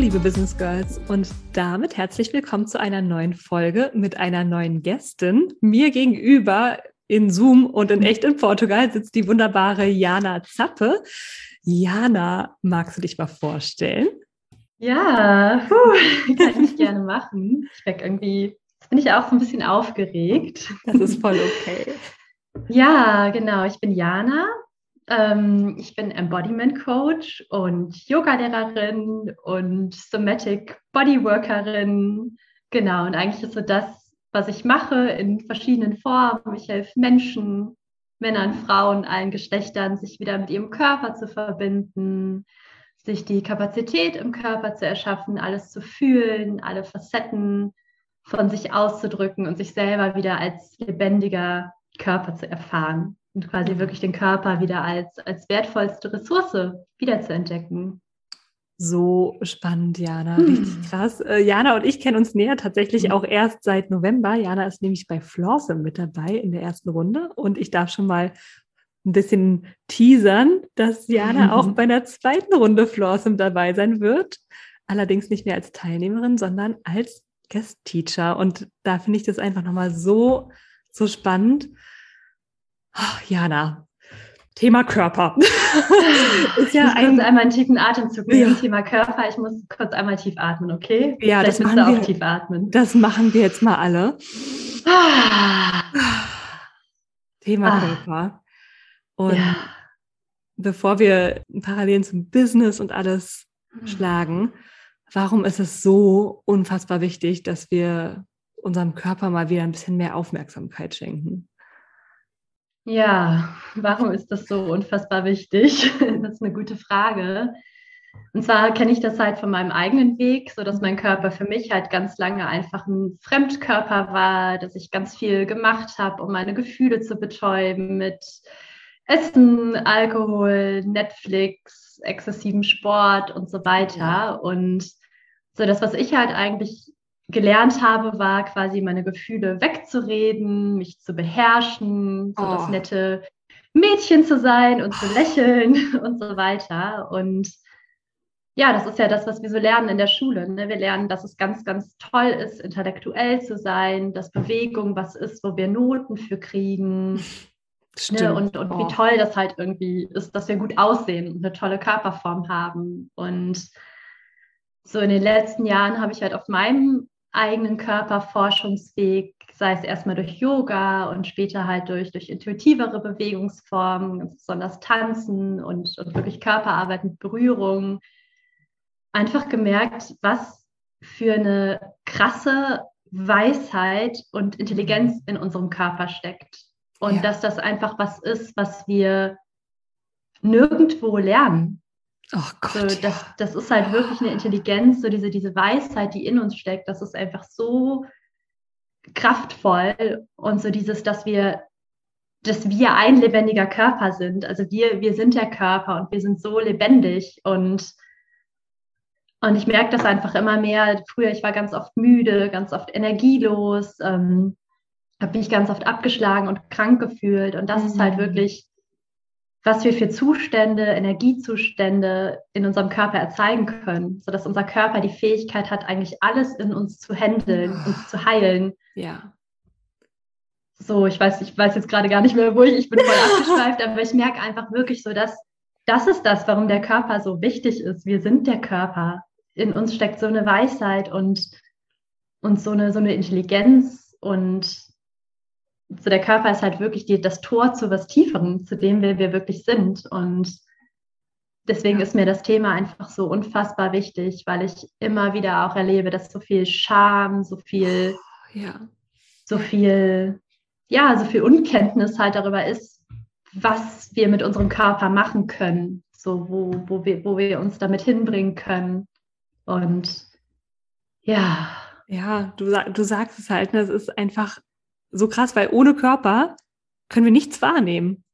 Liebe Business Girls, und damit herzlich willkommen zu einer neuen Folge mit einer neuen Gästin. Mir gegenüber in Zoom und in echt in Portugal sitzt die wunderbare Jana Zappe. Jana, magst du dich mal vorstellen? Ja, puh, kann ich gerne machen. Ich merke irgendwie, jetzt bin ich auch so ein bisschen aufgeregt. Das ist voll okay. Ja, genau. Ich bin Jana. Ähm, ich bin Embodiment Coach und Yoga-Lehrerin und Somatic Bodyworkerin. Genau. Und eigentlich ist so das, was ich mache in verschiedenen Formen. Ich helfe Menschen, Männern, Frauen, allen Geschlechtern, sich wieder mit ihrem Körper zu verbinden, sich die Kapazität im Körper zu erschaffen, alles zu fühlen, alle Facetten von sich auszudrücken und sich selber wieder als lebendiger Körper zu erfahren und quasi wirklich den Körper wieder als, als wertvollste Ressource wiederzuentdecken. So spannend, Jana. Hm. Richtig krass. Äh, Jana und ich kennen uns näher tatsächlich hm. auch erst seit November. Jana ist nämlich bei Flawsome mit dabei in der ersten Runde und ich darf schon mal ein bisschen teasern, dass Jana auch bei einer zweiten Runde Flawsome dabei sein wird. Allerdings nicht mehr als Teilnehmerin, sondern als Guest Teacher. Und da finde ich das einfach nochmal so, so spannend. Oh, Jana, Thema Körper. ist ja ich muss ein, einmal einen tiefen Atemzug nehmen. Ja. Thema Körper. Ich muss kurz einmal tief atmen, okay? Ja, Vielleicht das machen wir. Auch tief atmen. Das machen wir jetzt mal alle. Ah. Thema ah. Körper. Und ja. bevor wir Parallelen zum Business und alles mhm. schlagen, warum ist es so unfassbar wichtig, dass wir unserem Körper mal wieder ein bisschen mehr Aufmerksamkeit schenken? Ja, warum ist das so unfassbar wichtig? Das ist eine gute Frage. Und zwar kenne ich das halt von meinem eigenen Weg, so dass mein Körper für mich halt ganz lange einfach ein Fremdkörper war, dass ich ganz viel gemacht habe, um meine Gefühle zu betäuben mit Essen, Alkohol, Netflix, exzessiven Sport und so weiter. Und so das, was ich halt eigentlich gelernt habe, war quasi meine Gefühle wegzureden, mich zu beherrschen, so oh. das nette Mädchen zu sein und zu lächeln und so weiter. Und ja, das ist ja das, was wir so lernen in der Schule. Ne? Wir lernen, dass es ganz, ganz toll ist, intellektuell zu sein, dass Bewegung was ist, wo wir Noten für kriegen, Ne, und und oh. wie toll das halt irgendwie ist, dass wir gut aussehen und eine tolle Körperform haben. Und so in den letzten Jahren habe ich halt auf meinem eigenen Körperforschungsweg, sei es erstmal durch Yoga und später halt durch, durch intuitivere Bewegungsformen, besonders Tanzen und, und wirklich Körperarbeit mit Berührung, einfach gemerkt, was für eine krasse Weisheit und Intelligenz in unserem Körper steckt. Und ja. dass das einfach was ist, was wir nirgendwo lernen. Oh Gott, so, das, ja. das ist halt wirklich eine Intelligenz, so diese, diese Weisheit, die in uns steckt, das ist einfach so kraftvoll und so dieses, dass wir, dass wir ein lebendiger Körper sind. Also wir, wir sind der Körper und wir sind so lebendig und und ich merke das einfach immer mehr. Früher, ich war ganz oft müde, ganz oft energielos. Ähm, habe mich ganz oft abgeschlagen und krank gefühlt. Und das mhm. ist halt mhm. wirklich, was wir für Zustände, Energiezustände in unserem Körper erzeugen können, sodass unser Körper die Fähigkeit hat, eigentlich alles in uns zu handeln, oh. uns zu heilen. Ja. So, ich weiß, ich weiß jetzt gerade gar nicht mehr, wo ich, ich bin voll abgeschweift, aber ich merke einfach wirklich so, dass das ist das, warum der Körper so wichtig ist. Wir sind der Körper. In uns steckt so eine Weisheit und, und so eine, so eine Intelligenz und so der Körper ist halt wirklich die, das Tor zu was Tieferem, zu dem wir, wir wirklich sind. Und deswegen ist mir das Thema einfach so unfassbar wichtig, weil ich immer wieder auch erlebe, dass so viel Scham, so viel, ja. so viel, ja, so viel Unkenntnis halt darüber ist, was wir mit unserem Körper machen können, so wo, wo, wir, wo wir uns damit hinbringen können. Und ja. Ja, du, du sagst es halt, ne? es ist einfach so krass, weil ohne Körper können wir nichts wahrnehmen.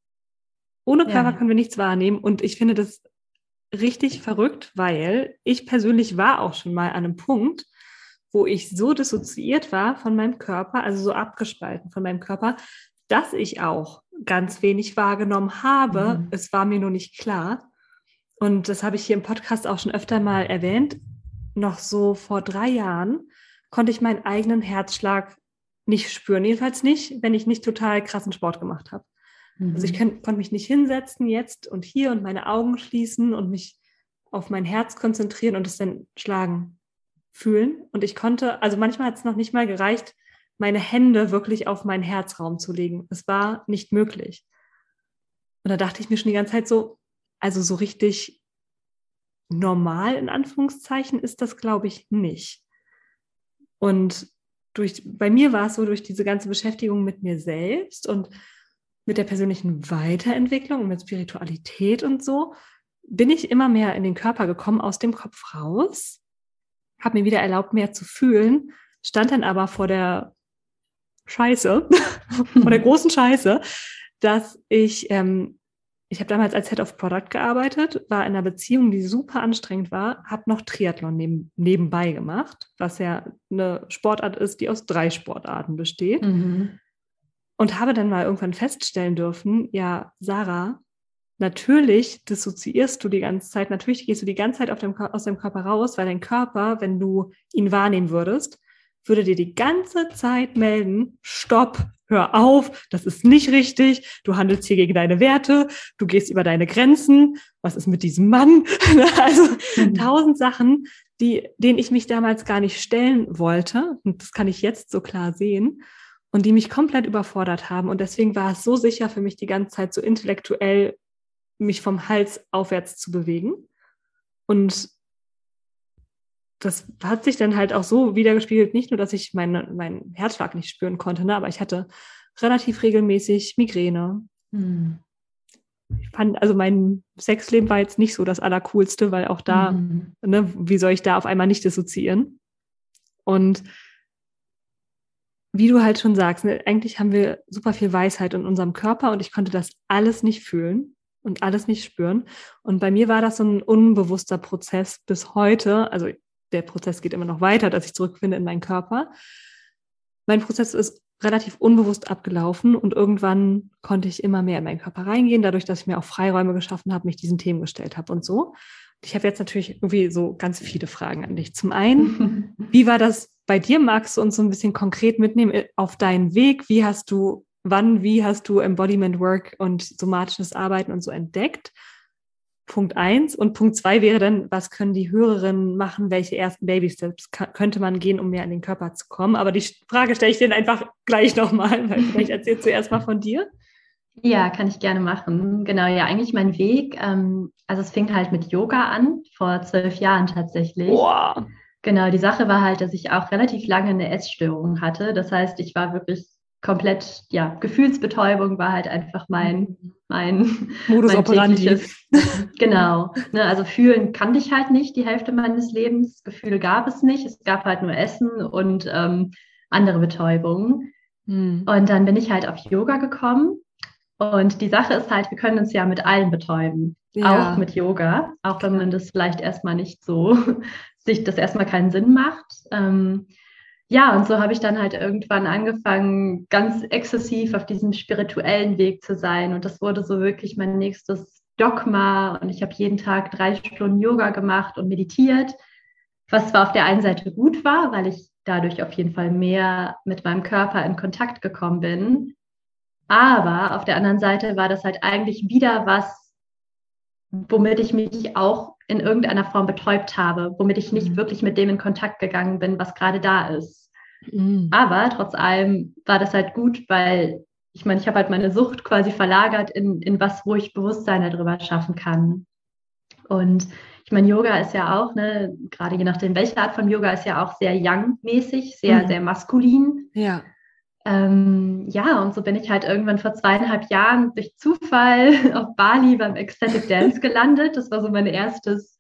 Ohne Körper ja. können wir nichts wahrnehmen. Und ich finde das richtig verrückt, weil ich persönlich war auch schon mal an einem Punkt, wo ich so dissoziiert war von meinem Körper, also so abgespalten von meinem Körper, dass ich auch ganz wenig wahrgenommen habe. Mhm. Es war mir nur nicht klar. Und das habe ich hier im Podcast auch schon öfter mal erwähnt. Noch so vor drei Jahren konnte ich meinen eigenen Herzschlag nicht spüren. Jedenfalls nicht, wenn ich nicht total krassen Sport gemacht habe. Mhm. Also ich mhm. konnte mich nicht hinsetzen jetzt und hier und meine Augen schließen und mich auf mein Herz konzentrieren und es dann schlagen fühlen. Und ich konnte, also manchmal hat es noch nicht mal gereicht, meine Hände wirklich auf meinen Herzraum zu legen. Es war nicht möglich. Und da dachte ich mir schon die ganze Zeit so, also so richtig normal in Anführungszeichen ist das, glaube ich, nicht. Und durch, bei mir war es so, durch diese ganze Beschäftigung mit mir selbst und mit der persönlichen Weiterentwicklung und mit Spiritualität und so, bin ich immer mehr in den Körper gekommen, aus dem Kopf raus, habe mir wieder erlaubt, mehr zu fühlen, stand dann aber vor der Scheiße, vor der großen Scheiße, dass ich ähm, ich habe damals als Head of Product gearbeitet, war in einer Beziehung, die super anstrengend war, habe noch Triathlon neben, nebenbei gemacht, was ja eine Sportart ist, die aus drei Sportarten besteht. Mhm. Und habe dann mal irgendwann feststellen dürfen, ja, Sarah, natürlich dissoziierst du die ganze Zeit, natürlich gehst du die ganze Zeit dem, aus dem Körper raus, weil dein Körper, wenn du ihn wahrnehmen würdest, würde dir die ganze Zeit melden, stopp, hör auf, das ist nicht richtig, du handelst hier gegen deine Werte, du gehst über deine Grenzen, was ist mit diesem Mann? also mhm. tausend Sachen, die, denen ich mich damals gar nicht stellen wollte, und das kann ich jetzt so klar sehen, und die mich komplett überfordert haben. Und deswegen war es so sicher für mich die ganze Zeit so intellektuell, mich vom Hals aufwärts zu bewegen. Und das hat sich dann halt auch so wiedergespiegelt, nicht nur, dass ich meinen mein Herzschlag nicht spüren konnte, ne, aber ich hatte relativ regelmäßig Migräne. Hm. Ich fand, also mein Sexleben war jetzt nicht so das Allercoolste, weil auch da, mhm. ne, wie soll ich da auf einmal nicht dissoziieren? Und wie du halt schon sagst, ne, eigentlich haben wir super viel Weisheit in unserem Körper und ich konnte das alles nicht fühlen und alles nicht spüren. Und bei mir war das so ein unbewusster Prozess bis heute. Also der Prozess geht immer noch weiter, dass ich zurückfinde in meinen Körper. Mein Prozess ist relativ unbewusst abgelaufen und irgendwann konnte ich immer mehr in meinen Körper reingehen, dadurch, dass ich mir auch Freiräume geschaffen habe, mich diesen Themen gestellt habe und so. Ich habe jetzt natürlich irgendwie so ganz viele Fragen an dich. Zum einen, wie war das bei dir? Magst du uns so ein bisschen konkret mitnehmen auf deinen Weg? Wie hast du, wann, wie hast du Embodiment Work und somatisches Arbeiten und so entdeckt? Punkt eins. Und Punkt zwei wäre dann, was können die Hörerinnen machen? Welche ersten Baby-Steps könnte man gehen, um mehr in den Körper zu kommen? Aber die Frage stelle ich dir einfach gleich nochmal, weil vielleicht erzählst du erst mal von dir. Ja, kann ich gerne machen. Genau, ja, eigentlich mein Weg. Ähm, also es fing halt mit Yoga an, vor zwölf Jahren tatsächlich. Boah. Genau, die Sache war halt, dass ich auch relativ lange eine Essstörung hatte. Das heißt, ich war wirklich komplett, ja, Gefühlsbetäubung war halt einfach mein, mein Modus mein operandi. genau. Ne, also fühlen kannte ich halt nicht die Hälfte meines Lebens. Gefühle gab es nicht. Es gab halt nur Essen und ähm, andere Betäubungen. Hm. Und dann bin ich halt auf Yoga gekommen. Und die Sache ist halt, wir können uns ja mit allen betäuben. Ja. Auch mit Yoga. Auch wenn man das vielleicht erstmal nicht so, sich das erstmal keinen Sinn macht. Ähm, ja, und so habe ich dann halt irgendwann angefangen, ganz exzessiv auf diesem spirituellen Weg zu sein. Und das wurde so wirklich mein nächstes Dogma. Und ich habe jeden Tag drei Stunden Yoga gemacht und meditiert, was zwar auf der einen Seite gut war, weil ich dadurch auf jeden Fall mehr mit meinem Körper in Kontakt gekommen bin. Aber auf der anderen Seite war das halt eigentlich wieder was, womit ich mich auch in irgendeiner Form betäubt habe, womit ich nicht mhm. wirklich mit dem in Kontakt gegangen bin, was gerade da ist. Mhm. Aber trotz allem war das halt gut, weil ich meine, ich habe halt meine Sucht quasi verlagert in, in was, wo ich Bewusstsein darüber schaffen kann. Und ich meine, Yoga ist ja auch, ne, gerade je nachdem, welche Art von Yoga ist ja auch sehr young-mäßig, sehr, mhm. sehr maskulin. Ja. Ähm, ja, und so bin ich halt irgendwann vor zweieinhalb Jahren durch Zufall auf Bali beim Ecstatic Dance gelandet. Das war so mein erstes,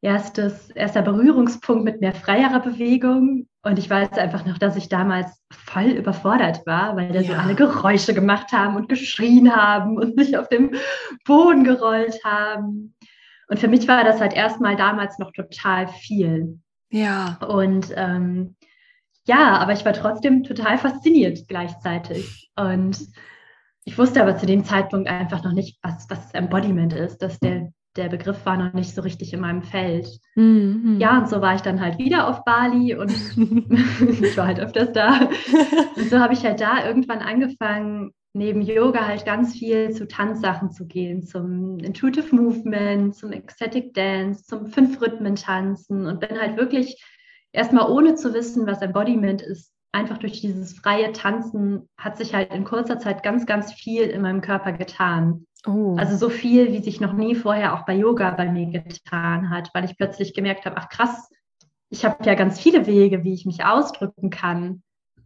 erstes, erster Berührungspunkt mit mehr freierer Bewegung. Und ich weiß einfach noch, dass ich damals voll überfordert war, weil da ja. so alle Geräusche gemacht haben und geschrien haben und sich auf dem Boden gerollt haben. Und für mich war das halt erstmal damals noch total viel. Ja. Und ähm, ja, aber ich war trotzdem total fasziniert gleichzeitig. Und ich wusste aber zu dem Zeitpunkt einfach noch nicht, was, was Embodiment ist, dass der, der Begriff war noch nicht so richtig in meinem Feld. Mhm. Ja, und so war ich dann halt wieder auf Bali und ich war halt öfters da. Und so habe ich halt da irgendwann angefangen, neben Yoga halt ganz viel zu Tanzsachen zu gehen, zum Intuitive Movement, zum Ecstatic Dance, zum Fünf-Rhythmen-Tanzen und bin halt wirklich erstmal ohne zu wissen, was Embodiment ist, einfach durch dieses freie Tanzen hat sich halt in kurzer Zeit ganz, ganz viel in meinem Körper getan. Oh. Also so viel, wie sich noch nie vorher auch bei Yoga bei mir getan hat, weil ich plötzlich gemerkt habe, ach krass, ich habe ja ganz viele Wege, wie ich mich ausdrücken kann.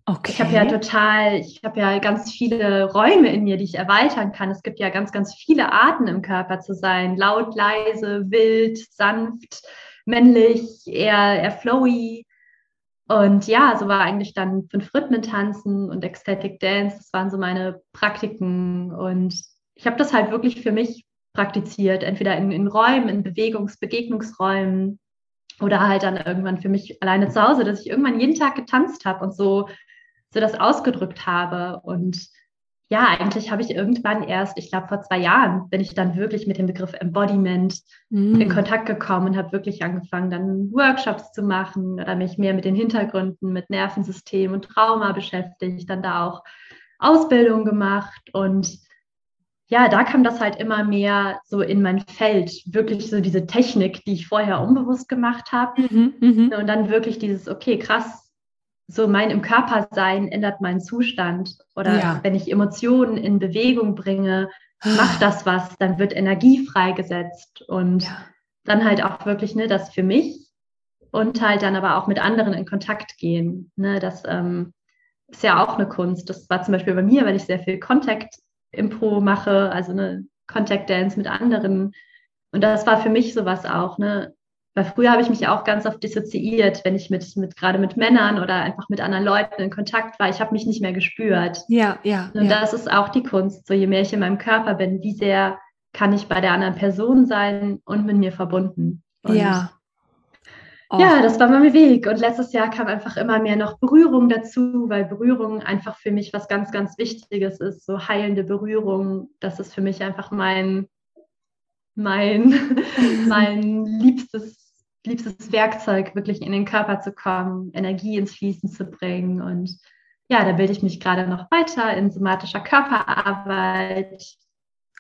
Okay. Ich habe ja total, ich habe ja ganz viele Räume in mir, die ich erweitern kann. Es gibt ja ganz, ganz viele Arten im Körper zu sein. Laut, leise, wild, sanft, männlich, eher, eher flowy. Und ja, so war eigentlich dann fünf Rhythmen tanzen und Ecstatic Dance. Das waren so meine Praktiken. Und ich habe das halt wirklich für mich praktiziert, entweder in, in Räumen, in Bewegungs-, Begegnungsräumen oder halt dann irgendwann für mich alleine zu Hause, dass ich irgendwann jeden Tag getanzt habe und so, so das ausgedrückt habe. Und ja, eigentlich habe ich irgendwann erst, ich glaube vor zwei Jahren, bin ich dann wirklich mit dem Begriff Embodiment mm. in Kontakt gekommen und habe wirklich angefangen, dann Workshops zu machen oder mich mehr mit den Hintergründen, mit Nervensystem und Trauma beschäftigt, dann da auch Ausbildung gemacht und ja, da kam das halt immer mehr so in mein Feld, wirklich so diese Technik, die ich vorher unbewusst gemacht habe mhm. und dann wirklich dieses, okay, krass, so mein im Körper sein ändert meinen Zustand. Oder ja. wenn ich Emotionen in Bewegung bringe, macht das was, dann wird Energie freigesetzt. Und ja. dann halt auch wirklich, ne, das für mich und halt dann aber auch mit anderen in Kontakt gehen. Ne, das ähm, ist ja auch eine Kunst. Das war zum Beispiel bei mir, weil ich sehr viel Contact-Impro mache, also eine Contact-Dance mit anderen. Und das war für mich sowas auch, ne? Weil früher habe ich mich auch ganz oft dissoziiert, wenn ich mit, mit gerade mit Männern oder einfach mit anderen Leuten in Kontakt war. Ich habe mich nicht mehr gespürt. Ja, ja. Und ja. das ist auch die Kunst. So je mehr ich in meinem Körper bin, wie sehr kann ich bei der anderen Person sein und mit mir verbunden. Und ja. Oh. Ja, das war mein Weg. Und letztes Jahr kam einfach immer mehr noch Berührung dazu, weil Berührung einfach für mich was ganz, ganz Wichtiges ist. So heilende Berührung. Das ist für mich einfach mein, mein, mein liebstes liebstes Werkzeug, wirklich in den Körper zu kommen, Energie ins Fließen zu bringen. Und ja, da bilde ich mich gerade noch weiter in somatischer Körperarbeit.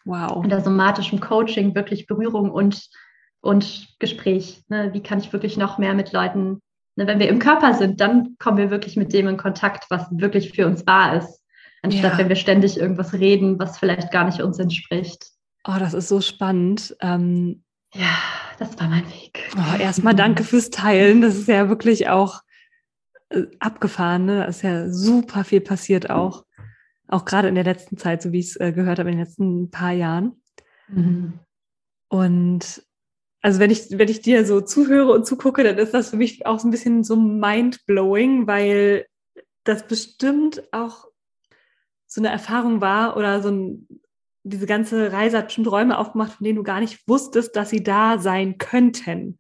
Wow. Und der somatischen Coaching, wirklich Berührung und, und Gespräch. Ne? Wie kann ich wirklich noch mehr mit Leuten, ne? wenn wir im Körper sind, dann kommen wir wirklich mit dem in Kontakt, was wirklich für uns wahr ist. Anstatt ja. wenn wir ständig irgendwas reden, was vielleicht gar nicht uns entspricht. Oh, das ist so spannend. Ähm, ja, das war mein Weg. Oh, erstmal danke fürs Teilen. Das ist ja wirklich auch äh, abgefahren. Ne? Da ist ja super viel passiert auch. Auch gerade in der letzten Zeit, so wie ich es äh, gehört habe, in den letzten paar Jahren. Mhm. Und also wenn ich, wenn ich dir so zuhöre und zugucke, dann ist das für mich auch so ein bisschen so mind-blowing, weil das bestimmt auch so eine Erfahrung war oder so ein, diese ganze Reise hat schon Räume aufgemacht, von denen du gar nicht wusstest, dass sie da sein könnten.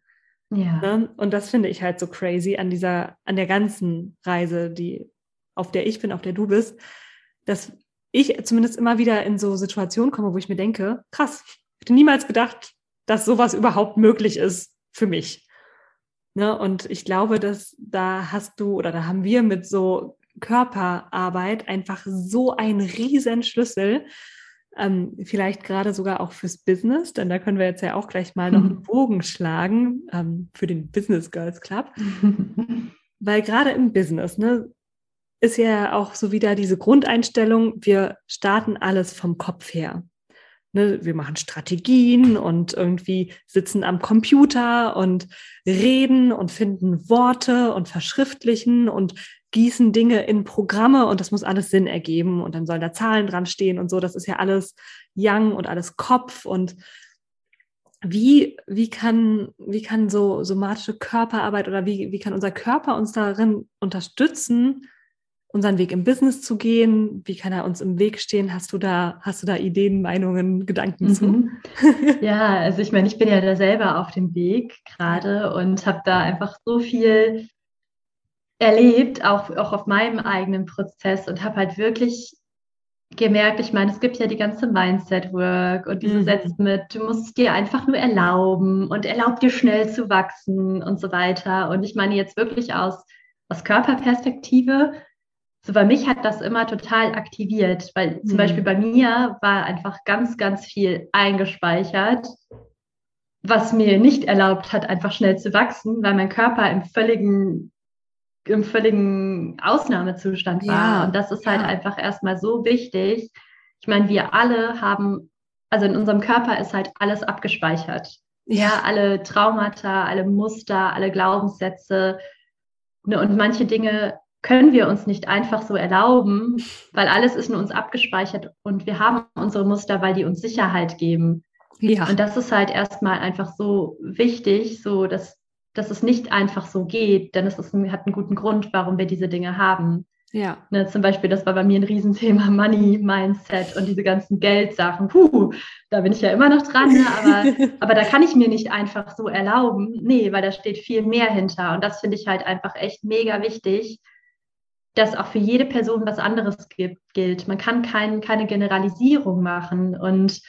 Ja. Ne? Und das finde ich halt so crazy an dieser, an der ganzen Reise, die, auf der ich bin, auf der du bist, dass ich zumindest immer wieder in so Situationen komme, wo ich mir denke, krass, ich hätte niemals gedacht, dass sowas überhaupt möglich ist für mich. Ne? Und ich glaube, dass da hast du oder da haben wir mit so Körperarbeit einfach so einen riesen Schlüssel, ähm, vielleicht gerade sogar auch fürs Business, denn da können wir jetzt ja auch gleich mal noch einen Bogen schlagen ähm, für den Business Girls Club. Weil gerade im Business, ne, ist ja auch so wieder diese Grundeinstellung, wir starten alles vom Kopf her. Ne, wir machen Strategien und irgendwie sitzen am Computer und reden und finden Worte und verschriftlichen und gießen Dinge in Programme und das muss alles Sinn ergeben und dann sollen da Zahlen dran stehen und so. Das ist ja alles Young und alles Kopf und wie, wie kann, wie kann so somatische Körperarbeit oder wie, wie kann unser Körper uns darin unterstützen, unseren Weg im Business zu gehen? Wie kann er uns im Weg stehen? Hast du da, hast du da Ideen, Meinungen, Gedanken mhm. zu? Ja, also ich meine, ich bin ja da selber auf dem Weg gerade und habe da einfach so viel erlebt, auch, auch auf meinem eigenen Prozess und habe halt wirklich gemerkt, ich meine, es gibt ja die ganze Mindset-Work und diese mhm. Sätze mit, du musst es dir einfach nur erlauben und erlaub dir schnell zu wachsen und so weiter. Und ich meine jetzt wirklich aus, aus Körperperspektive so bei mich hat das immer total aktiviert, weil zum mhm. Beispiel bei mir war einfach ganz, ganz viel eingespeichert, was mir nicht erlaubt hat, einfach schnell zu wachsen, weil mein Körper im völligen, im völligen Ausnahmezustand war. Ja, Und das ist halt ja. einfach erstmal so wichtig. Ich meine, wir alle haben, also in unserem Körper ist halt alles abgespeichert. Ja, ja alle Traumata, alle Muster, alle Glaubenssätze. Ne, und manche Dinge können wir uns nicht einfach so erlauben, weil alles ist in uns abgespeichert und wir haben unsere Muster, weil die uns Sicherheit geben. Ja. Und das ist halt erstmal einfach so wichtig, so dass, dass es nicht einfach so geht, denn es ist, hat einen guten Grund, warum wir diese Dinge haben. Ja. Ne, zum Beispiel, das war bei mir ein Riesenthema, Money, Mindset und diese ganzen Geldsachen. Puh, da bin ich ja immer noch dran, ne? aber, aber da kann ich mir nicht einfach so erlauben. Nee, weil da steht viel mehr hinter. Und das finde ich halt einfach echt mega wichtig, dass auch für jede Person was anderes gibt, gilt. Man kann kein, keine Generalisierung machen und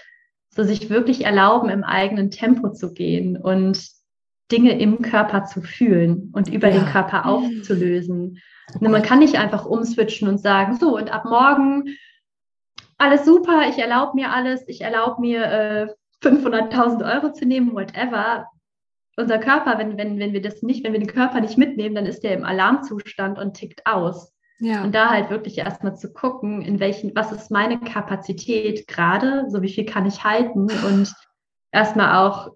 so sich wirklich erlauben, im eigenen Tempo zu gehen und Dinge im Körper zu fühlen und über ja. den Körper aufzulösen. Oh man kann nicht einfach umswitchen und sagen, so und ab morgen alles super, ich erlaube mir alles, ich erlaube mir äh, 500.000 Euro zu nehmen, whatever. Unser Körper, wenn, wenn, wenn wir das nicht, wenn wir den Körper nicht mitnehmen, dann ist der im Alarmzustand und tickt aus. Ja. Und da halt wirklich erstmal zu gucken, in welchen, was ist meine Kapazität gerade, so wie viel kann ich halten und erstmal auch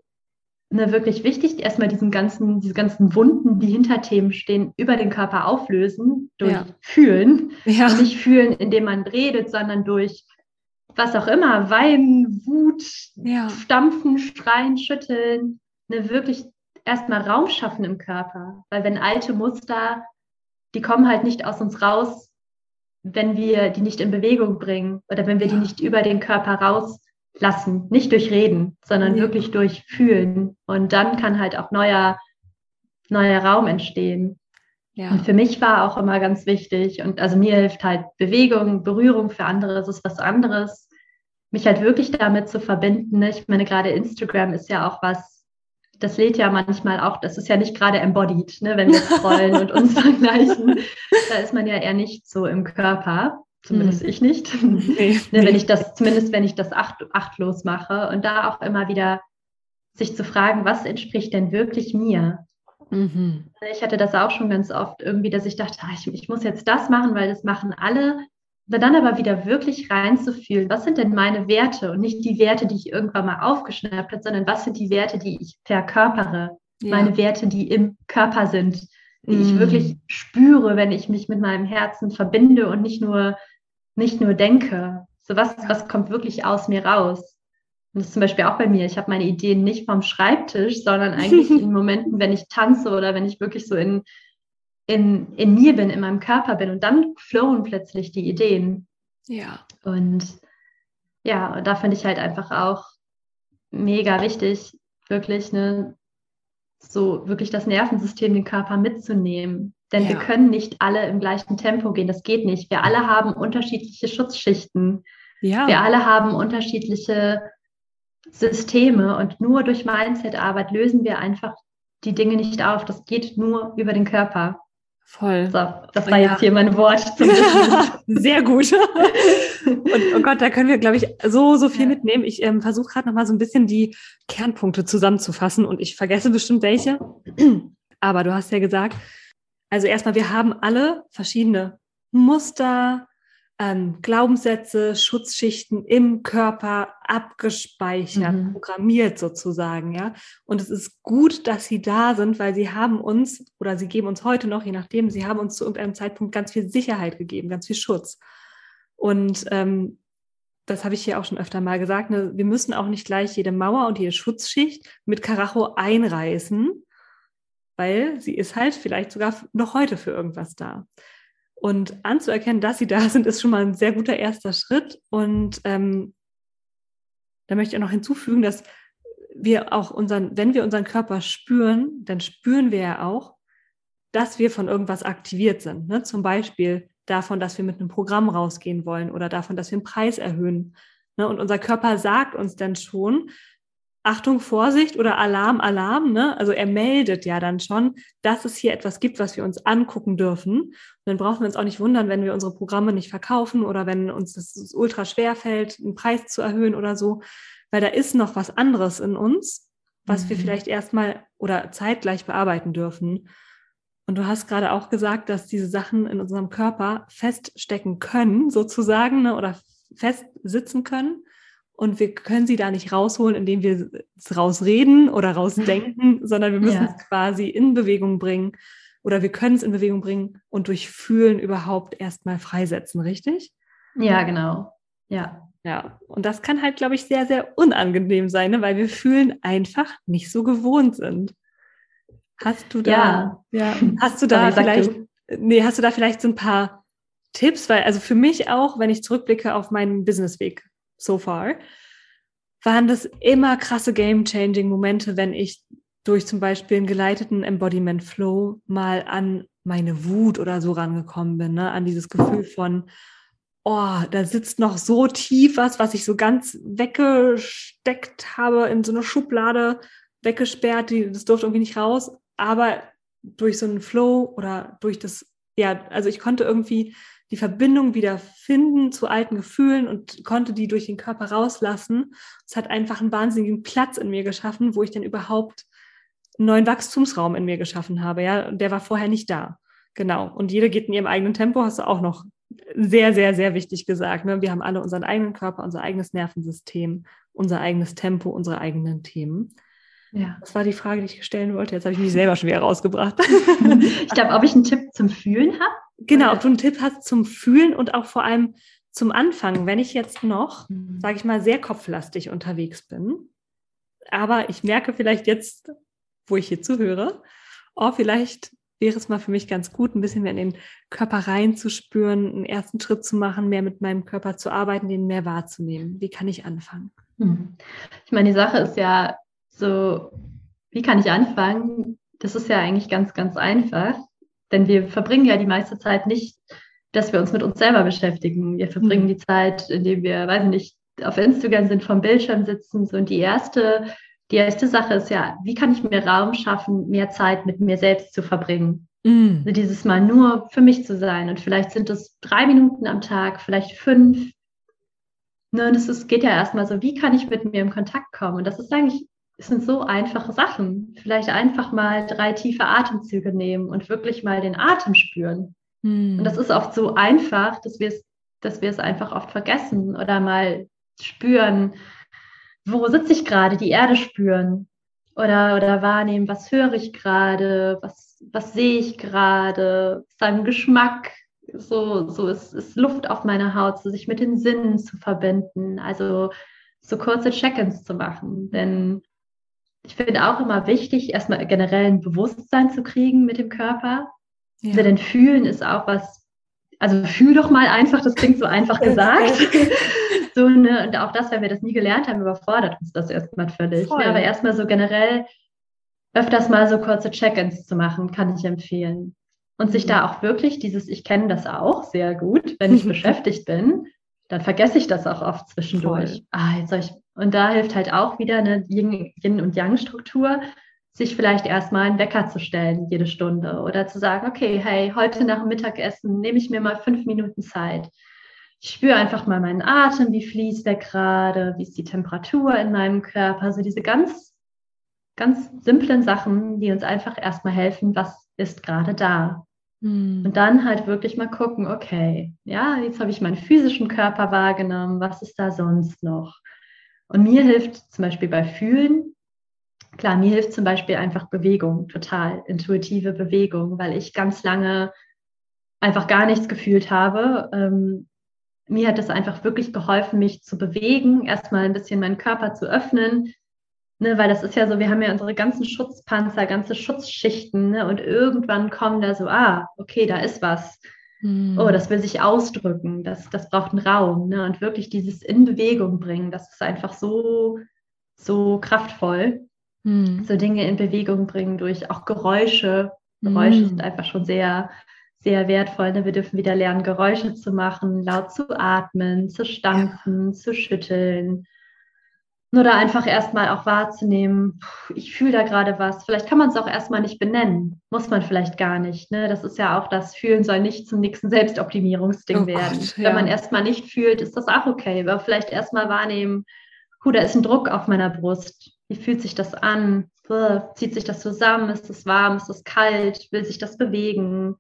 ne, wirklich wichtig, erstmal diesen ganzen, diese ganzen Wunden, die hinter Themen stehen, über den Körper auflösen, durch ja. Fühlen. Ja. Und nicht fühlen, indem man redet, sondern durch was auch immer, Weinen, Wut, ja. Stampfen, Schreien, Schütteln, ne, wirklich erstmal Raum schaffen im Körper. Weil wenn alte Muster die kommen halt nicht aus uns raus, wenn wir die nicht in Bewegung bringen oder wenn wir die nicht über den Körper rauslassen. Nicht durch Reden, sondern ja. wirklich durch Fühlen. Und dann kann halt auch neuer, neuer Raum entstehen. Ja. Und für mich war auch immer ganz wichtig, und also mir hilft halt Bewegung, Berührung, für andere ist es was anderes, mich halt wirklich damit zu verbinden. Ich meine, gerade Instagram ist ja auch was, das lädt ja manchmal auch, das ist ja nicht gerade embodied, ne, wenn wir scrollen und uns vergleichen. Da ist man ja eher nicht so im Körper, zumindest hm. ich nicht. Nee, ne, wenn ich das, zumindest wenn ich das acht, achtlos mache und da auch immer wieder sich zu fragen, was entspricht denn wirklich mir? Mhm. Ich hatte das auch schon ganz oft irgendwie, dass ich dachte, ah, ich, ich muss jetzt das machen, weil das machen alle dann aber wieder wirklich reinzufühlen, was sind denn meine Werte und nicht die Werte, die ich irgendwann mal aufgeschnappt habe, sondern was sind die Werte, die ich verkörpere, ja. meine Werte, die im Körper sind, die mm. ich wirklich spüre, wenn ich mich mit meinem Herzen verbinde und nicht nur, nicht nur denke. So was, was kommt wirklich aus mir raus? Und das ist zum Beispiel auch bei mir. Ich habe meine Ideen nicht vom Schreibtisch, sondern eigentlich in Momenten, wenn ich tanze oder wenn ich wirklich so in, in, in mir bin, in meinem Körper bin und dann flowen plötzlich die Ideen. Ja. Und ja, da finde ich halt einfach auch mega wichtig, wirklich, ne, so wirklich das Nervensystem, den Körper mitzunehmen. Denn ja. wir können nicht alle im gleichen Tempo gehen. Das geht nicht. Wir alle haben unterschiedliche Schutzschichten. Ja. Wir alle haben unterschiedliche Systeme und nur durch Mindset-Arbeit lösen wir einfach die Dinge nicht auf. Das geht nur über den Körper. Voll. So, das war ja. jetzt hier mein Wort zum Sehr gut. Und oh Gott, da können wir, glaube ich, so, so viel ja. mitnehmen. Ich ähm, versuche gerade nochmal so ein bisschen die Kernpunkte zusammenzufassen und ich vergesse bestimmt welche. Aber du hast ja gesagt, also erstmal, wir haben alle verschiedene Muster, ähm, Glaubenssätze, Schutzschichten im Körper abgespeichert, mhm. programmiert sozusagen, ja. Und es ist gut, dass sie da sind, weil sie haben uns oder sie geben uns heute noch, je nachdem, sie haben uns zu irgendeinem Zeitpunkt ganz viel Sicherheit gegeben, ganz viel Schutz. Und ähm, das habe ich hier auch schon öfter mal gesagt, ne, wir müssen auch nicht gleich jede Mauer und jede Schutzschicht mit Karacho einreißen, weil sie ist halt vielleicht sogar noch heute für irgendwas da. Und anzuerkennen, dass sie da sind, ist schon mal ein sehr guter erster Schritt. Und ähm, da möchte ich auch noch hinzufügen, dass wir auch unseren, wenn wir unseren Körper spüren, dann spüren wir ja auch, dass wir von irgendwas aktiviert sind. Ne? Zum Beispiel davon, dass wir mit einem Programm rausgehen wollen oder davon, dass wir einen Preis erhöhen. Ne? Und unser Körper sagt uns dann schon, Achtung, Vorsicht oder Alarm, Alarm. Ne? Also er meldet ja dann schon, dass es hier etwas gibt, was wir uns angucken dürfen. Und dann brauchen wir uns auch nicht wundern, wenn wir unsere Programme nicht verkaufen oder wenn uns das ultra schwer fällt, einen Preis zu erhöhen oder so, weil da ist noch was anderes in uns, was mhm. wir vielleicht erstmal oder zeitgleich bearbeiten dürfen. Und du hast gerade auch gesagt, dass diese Sachen in unserem Körper feststecken können, sozusagen, ne, oder fest sitzen können. Und wir können sie da nicht rausholen, indem wir es rausreden oder rausdenken, sondern wir müssen ja. es quasi in Bewegung bringen oder wir können es in Bewegung bringen und durch Fühlen überhaupt erstmal freisetzen, richtig? Ja, genau. Ja. Ja, und das kann halt, glaube ich, sehr, sehr unangenehm sein, ne? weil wir fühlen einfach nicht so gewohnt sind. Hast du da, ja, ja hast du da Sorry, vielleicht, du. nee, hast du da vielleicht so ein paar Tipps? Weil, also für mich auch, wenn ich zurückblicke auf meinen Businessweg so far, waren das immer krasse game-changing Momente, wenn ich durch zum Beispiel einen geleiteten Embodiment Flow mal an meine Wut oder so rangekommen bin, ne? an dieses Gefühl von, oh, da sitzt noch so tief was, was ich so ganz weggesteckt habe, in so eine Schublade weggesperrt, die, das durfte irgendwie nicht raus, aber durch so einen Flow oder durch das, ja, also ich konnte irgendwie die Verbindung wieder finden zu alten Gefühlen und konnte die durch den Körper rauslassen. Es hat einfach einen wahnsinnigen Platz in mir geschaffen, wo ich dann überhaupt einen neuen Wachstumsraum in mir geschaffen habe. Ja, der war vorher nicht da. Genau. Und jeder geht in ihrem eigenen Tempo, hast du auch noch sehr, sehr, sehr wichtig gesagt. Ne? Wir haben alle unseren eigenen Körper, unser eigenes Nervensystem, unser eigenes Tempo, unsere eigenen Themen. Ja. Das war die Frage, die ich stellen wollte. Jetzt habe ich mich selber schon wieder rausgebracht. ich glaube, ob ich einen Tipp zum Fühlen habe? Genau, ob du einen Tipp hast zum Fühlen und auch vor allem zum Anfang, wenn ich jetzt noch, mhm. sage ich mal, sehr kopflastig unterwegs bin. Aber ich merke vielleicht jetzt, wo ich hier zuhöre, oh, vielleicht wäre es mal für mich ganz gut, ein bisschen mehr in den Körper reinzuspüren, einen ersten Schritt zu machen, mehr mit meinem Körper zu arbeiten, den mehr wahrzunehmen. Wie kann ich anfangen? Mhm. Ich meine, die Sache ist ja, so, wie kann ich anfangen? Das ist ja eigentlich ganz, ganz einfach, denn wir verbringen ja die meiste Zeit nicht, dass wir uns mit uns selber beschäftigen. Wir verbringen mhm. die Zeit, indem wir, weiß ich nicht, auf Instagram sind, vom Bildschirm sitzen. So, und die erste, die erste Sache ist ja, wie kann ich mir Raum schaffen, mehr Zeit mit mir selbst zu verbringen? Mhm. Also dieses Mal nur für mich zu sein. Und vielleicht sind es drei Minuten am Tag, vielleicht fünf. Ne, und es geht ja erstmal so, wie kann ich mit mir in Kontakt kommen? Und das ist eigentlich es sind so einfache Sachen. Vielleicht einfach mal drei tiefe Atemzüge nehmen und wirklich mal den Atem spüren. Hm. Und das ist oft so einfach, dass wir es, dass wir es einfach oft vergessen oder mal spüren, wo sitze ich gerade, die Erde spüren oder, oder wahrnehmen, was höre ich gerade, was, was sehe ich gerade, seinen Geschmack, so, so ist, ist Luft auf meiner Haut, so sich mit den Sinnen zu verbinden, also so kurze Check-ins zu machen. Denn ich finde auch immer wichtig, erstmal generell ein Bewusstsein zu kriegen mit dem Körper. Ja. Also denn fühlen ist auch was, also fühl doch mal einfach, das klingt so einfach gesagt. so, ne, und auch das, wenn wir das nie gelernt haben, überfordert uns das erstmal völlig. Ne, aber erstmal so generell öfters mal so kurze Check-ins zu machen, kann ich empfehlen. Und sich da auch wirklich dieses, ich kenne das auch sehr gut, wenn ich beschäftigt bin, dann vergesse ich das auch oft zwischendurch. Voll. Ah, jetzt soll ich und da hilft halt auch wieder eine Yin- und Yang-Struktur, sich vielleicht erstmal einen Wecker zu stellen, jede Stunde oder zu sagen, okay, hey, heute nach dem Mittagessen nehme ich mir mal fünf Minuten Zeit. Ich spüre einfach mal meinen Atem, wie fließt der gerade, wie ist die Temperatur in meinem Körper, also diese ganz, ganz simplen Sachen, die uns einfach erstmal helfen, was ist gerade da. Und dann halt wirklich mal gucken, okay, ja, jetzt habe ich meinen physischen Körper wahrgenommen, was ist da sonst noch? Und mir hilft zum Beispiel bei Fühlen, klar, mir hilft zum Beispiel einfach Bewegung, total intuitive Bewegung, weil ich ganz lange einfach gar nichts gefühlt habe. Ähm, mir hat es einfach wirklich geholfen, mich zu bewegen, erstmal ein bisschen meinen Körper zu öffnen, ne, weil das ist ja so, wir haben ja unsere ganzen Schutzpanzer, ganze Schutzschichten ne, und irgendwann kommen da so, ah, okay, da ist was. Hm. Oh, das will sich ausdrücken, das, das braucht einen Raum. Ne, und wirklich dieses in Bewegung bringen, das ist einfach so, so kraftvoll. Hm. So Dinge in Bewegung bringen durch auch Geräusche. Geräusche hm. sind einfach schon sehr sehr wertvoll. Ne? Wir dürfen wieder lernen, Geräusche zu machen, laut zu atmen, zu stampfen, ja. zu schütteln. Nur da einfach erstmal auch wahrzunehmen, ich fühle da gerade was. Vielleicht kann man es auch erstmal nicht benennen. Muss man vielleicht gar nicht. Ne? Das ist ja auch das Fühlen soll nicht zum nächsten Selbstoptimierungsding oh werden. Gott, ja. Wenn man erstmal nicht fühlt, ist das auch okay. Aber vielleicht erstmal wahrnehmen, hu, da ist ein Druck auf meiner Brust. Wie fühlt sich das an? Zieht sich das zusammen? Ist es warm? Ist es kalt? Will sich das bewegen?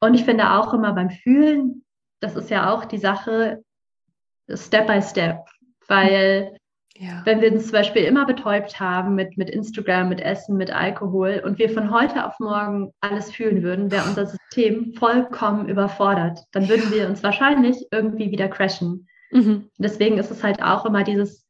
Und ich finde auch immer beim Fühlen, das ist ja auch die Sache Step by Step, weil ja. wenn wir uns zum Beispiel immer betäubt haben mit, mit Instagram, mit Essen, mit Alkohol und wir von heute auf morgen alles fühlen würden, wäre unser System vollkommen überfordert. Dann würden wir uns wahrscheinlich irgendwie wieder crashen. Mhm. Deswegen ist es halt auch immer dieses,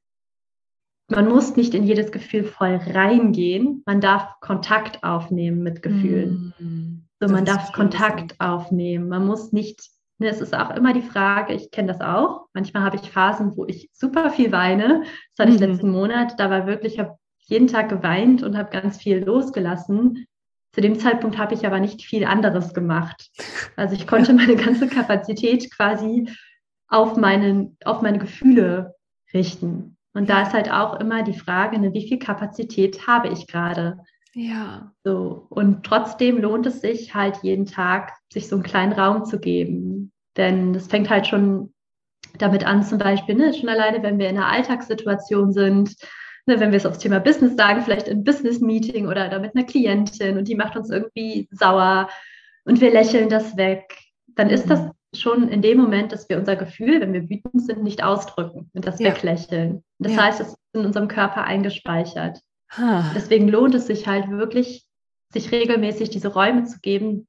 man muss nicht in jedes Gefühl voll reingehen, man darf Kontakt aufnehmen mit Gefühlen. Mhm. So, man darf Kontakt aufnehmen. Man muss nicht, es ist auch immer die Frage, ich kenne das auch. Manchmal habe ich Phasen, wo ich super viel weine. Das hatte mhm. ich letzten Monat. Da war wirklich, ich habe jeden Tag geweint und habe ganz viel losgelassen. Zu dem Zeitpunkt habe ich aber nicht viel anderes gemacht. Also ich konnte meine ganze Kapazität quasi auf, meinen, auf meine Gefühle richten. Und da ist halt auch immer die Frage, ne, wie viel Kapazität habe ich gerade? Ja. So, und trotzdem lohnt es sich halt jeden Tag, sich so einen kleinen Raum zu geben. Denn das fängt halt schon damit an, zum Beispiel, ne, schon alleine, wenn wir in einer Alltagssituation sind, ne, wenn wir es aufs Thema Business sagen, vielleicht im Business-Meeting oder da mit einer Klientin und die macht uns irgendwie sauer und wir lächeln das weg, dann ist das schon in dem Moment, dass wir unser Gefühl, wenn wir wütend sind, nicht ausdrücken und das ja. weglächeln. Das ja. heißt, es ist in unserem Körper eingespeichert. Deswegen lohnt es sich halt wirklich, sich regelmäßig diese Räume zu geben,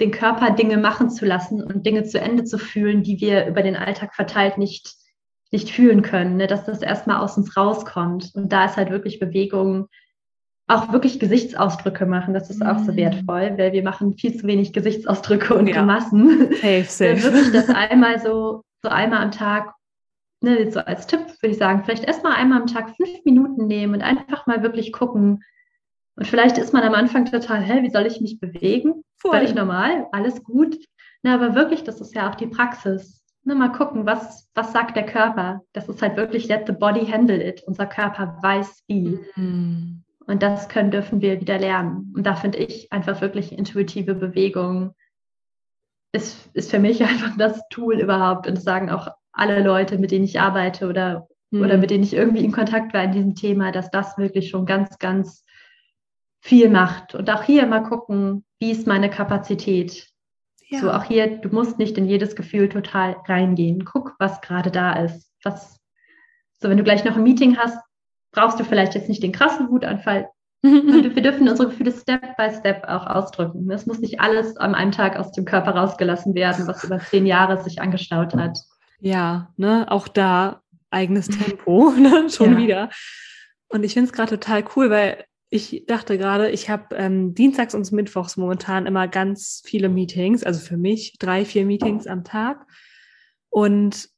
den Körper Dinge machen zu lassen und Dinge zu Ende zu fühlen, die wir über den Alltag verteilt nicht, nicht fühlen können, ne? dass das erstmal aus uns rauskommt. Und da ist halt wirklich Bewegung, auch wirklich Gesichtsausdrücke machen, das ist auch so mhm. wertvoll, weil wir machen viel zu wenig Gesichtsausdrücke und ja. Grimassen. Safe, safe. wirklich das einmal so, so einmal am Tag ne, so als Tipp würde ich sagen, vielleicht erstmal einmal am Tag fünf Minuten nehmen und einfach mal wirklich gucken. Und vielleicht ist man am Anfang total, hä, wie soll ich mich bewegen? Voll. Völlig normal, alles gut. Na, aber wirklich, das ist ja auch die Praxis. Ne, mal gucken, was, was sagt der Körper? Das ist halt wirklich, let the body handle it. Unser Körper weiß wie. Mhm. Und das können, dürfen wir wieder lernen. Und da finde ich einfach wirklich intuitive Bewegung ist, ist für mich einfach das Tool überhaupt. Und das sagen auch alle Leute, mit denen ich arbeite oder, mhm. oder mit denen ich irgendwie in Kontakt war in diesem Thema, dass das wirklich schon ganz, ganz viel macht. Und auch hier mal gucken, wie ist meine Kapazität? Ja. So auch hier, du musst nicht in jedes Gefühl total reingehen. Guck, was gerade da ist. Was, so wenn du gleich noch ein Meeting hast, brauchst du vielleicht jetzt nicht den krassen Wutanfall. wir dürfen unsere Gefühle Step by Step auch ausdrücken. Es muss nicht alles an einem Tag aus dem Körper rausgelassen werden, was über zehn Jahre sich angestaut hat. Ja, ne, auch da eigenes Tempo, ne, schon ja. wieder. Und ich finde es gerade total cool, weil ich dachte gerade, ich habe ähm, dienstags und mittwochs momentan immer ganz viele Meetings, also für mich drei, vier Meetings am Tag. Und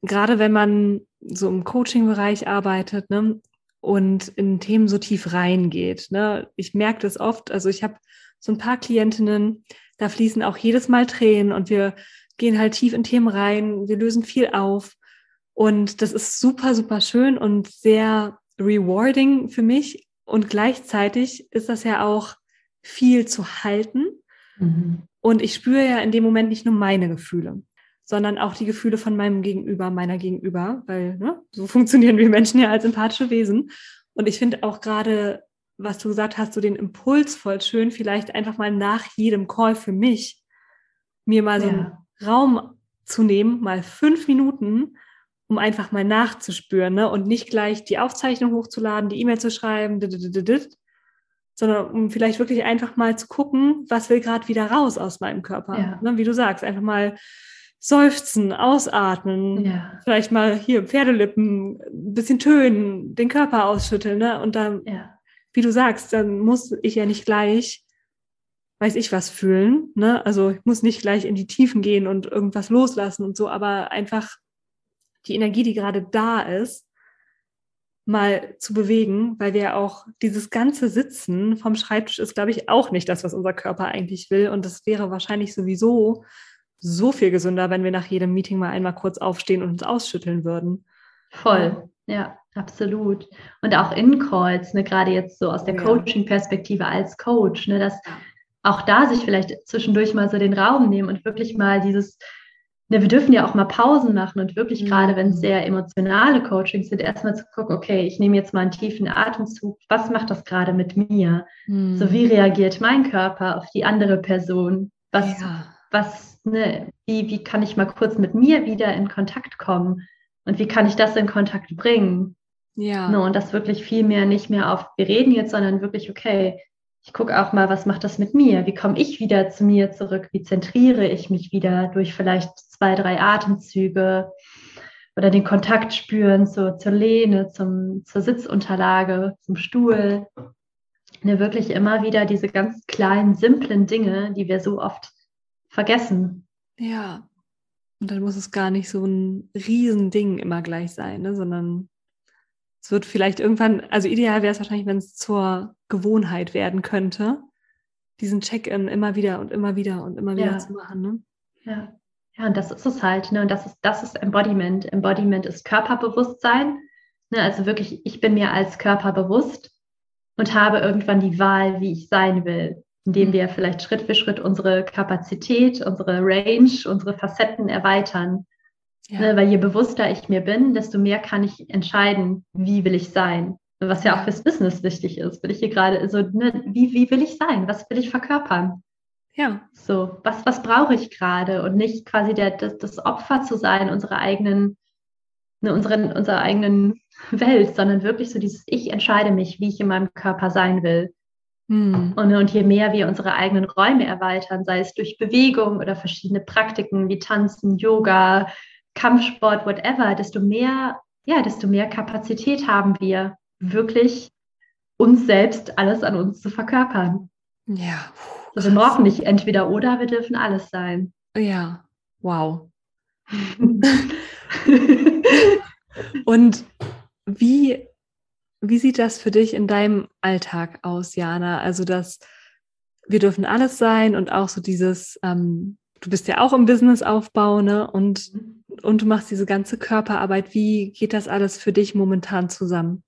gerade wenn man so im Coaching-Bereich arbeitet ne, und in Themen so tief reingeht, ne, ich merke das oft, also ich habe so ein paar Klientinnen, da fließen auch jedes Mal Tränen und wir gehen halt tief in Themen rein, wir lösen viel auf. Und das ist super, super schön und sehr rewarding für mich. Und gleichzeitig ist das ja auch viel zu halten. Mhm. Und ich spüre ja in dem Moment nicht nur meine Gefühle, sondern auch die Gefühle von meinem Gegenüber, meiner Gegenüber, weil ne, so funktionieren wir Menschen ja als empathische Wesen. Und ich finde auch gerade was du gesagt hast, so den Impuls voll schön, vielleicht einfach mal nach jedem Call für mich, mir mal so ja. einen Raum zu nehmen, mal fünf Minuten, um einfach mal nachzuspüren ne? und nicht gleich die Aufzeichnung hochzuladen, die E-Mail zu schreiben, sondern um vielleicht wirklich einfach mal zu gucken, was will gerade wieder raus aus meinem Körper. Ja. Ne? Wie du sagst, einfach mal seufzen, ausatmen, ja. vielleicht mal hier Pferdelippen, ein bisschen tönen, den Körper ausschütteln. Ne? Und dann, ja. wie du sagst, dann muss ich ja nicht gleich, weiß ich was fühlen. Ne? Also ich muss nicht gleich in die Tiefen gehen und irgendwas loslassen und so, aber einfach die Energie, die gerade da ist, mal zu bewegen, weil wir auch dieses ganze Sitzen vom Schreibtisch ist, glaube ich, auch nicht das, was unser Körper eigentlich will. Und das wäre wahrscheinlich sowieso so viel gesünder, wenn wir nach jedem Meeting mal einmal kurz aufstehen und uns ausschütteln würden. Voll, ja, absolut. Und auch in Calls, ne, gerade jetzt so aus der ja. Coaching-Perspektive als Coach, ne, dass auch da sich vielleicht zwischendurch mal so den Raum nehmen und wirklich mal dieses, wir dürfen ja auch mal Pausen machen und wirklich mhm. gerade, wenn es sehr emotionale Coachings sind, erstmal zu gucken, okay, ich nehme jetzt mal einen tiefen Atemzug, was macht das gerade mit mir? Mhm. So, wie reagiert mein Körper auf die andere Person? Was, ja. was ne, wie, wie kann ich mal kurz mit mir wieder in Kontakt kommen und wie kann ich das in Kontakt bringen? Ja. Ne, und das wirklich viel mehr nicht mehr auf, wir reden jetzt, sondern wirklich, okay, ich gucke auch mal, was macht das mit mir? Wie komme ich wieder zu mir zurück? Wie zentriere ich mich wieder durch vielleicht zwei, drei Atemzüge oder den Kontakt spüren zur, zur Lehne, zum, zur Sitzunterlage, zum Stuhl? Ne, wirklich immer wieder diese ganz kleinen, simplen Dinge, die wir so oft vergessen. Ja. Und dann muss es gar nicht so ein Riesending immer gleich sein, ne? sondern es wird vielleicht irgendwann, also ideal wäre es wahrscheinlich, wenn es zur Gewohnheit werden könnte, diesen Check-in immer wieder und immer wieder und immer wieder ja. zu machen. Ne? Ja. Ja, und das ist es halt. Ne? Und das ist, das ist Embodiment. Embodiment ist Körperbewusstsein. Ne? Also wirklich, ich bin mir als Körper bewusst und habe irgendwann die Wahl, wie ich sein will indem mhm. wir vielleicht Schritt für Schritt unsere Kapazität, unsere Range, unsere Facetten erweitern. Ja. Ne, weil je bewusster ich mir bin, desto mehr kann ich entscheiden, wie will ich sein. Was ja auch fürs Business wichtig ist. Will ich hier gerade, so, ne, wie, wie will ich sein? Was will ich verkörpern? Ja. So, was, was brauche ich gerade? Und nicht quasi der, das, das Opfer zu sein unserer eigenen, ne, unseren, unserer eigenen Welt, sondern wirklich so dieses Ich entscheide mich, wie ich in meinem Körper sein will. Mhm. Und, und je mehr wir unsere eigenen Räume erweitern, sei es durch Bewegung oder verschiedene Praktiken wie Tanzen, Yoga, Kampfsport, whatever, desto mehr, ja, desto mehr Kapazität haben wir, wirklich uns selbst alles an uns zu verkörpern. Ja. Also brauchen nicht entweder oder, wir dürfen alles sein. Ja, wow. Und wie wie sieht das für dich in deinem Alltag aus, Jana? Also, dass wir dürfen alles sein und auch so dieses, ähm, du bist ja auch im Businessaufbau, ne? Und, mhm. und du machst diese ganze Körperarbeit. Wie geht das alles für dich momentan zusammen?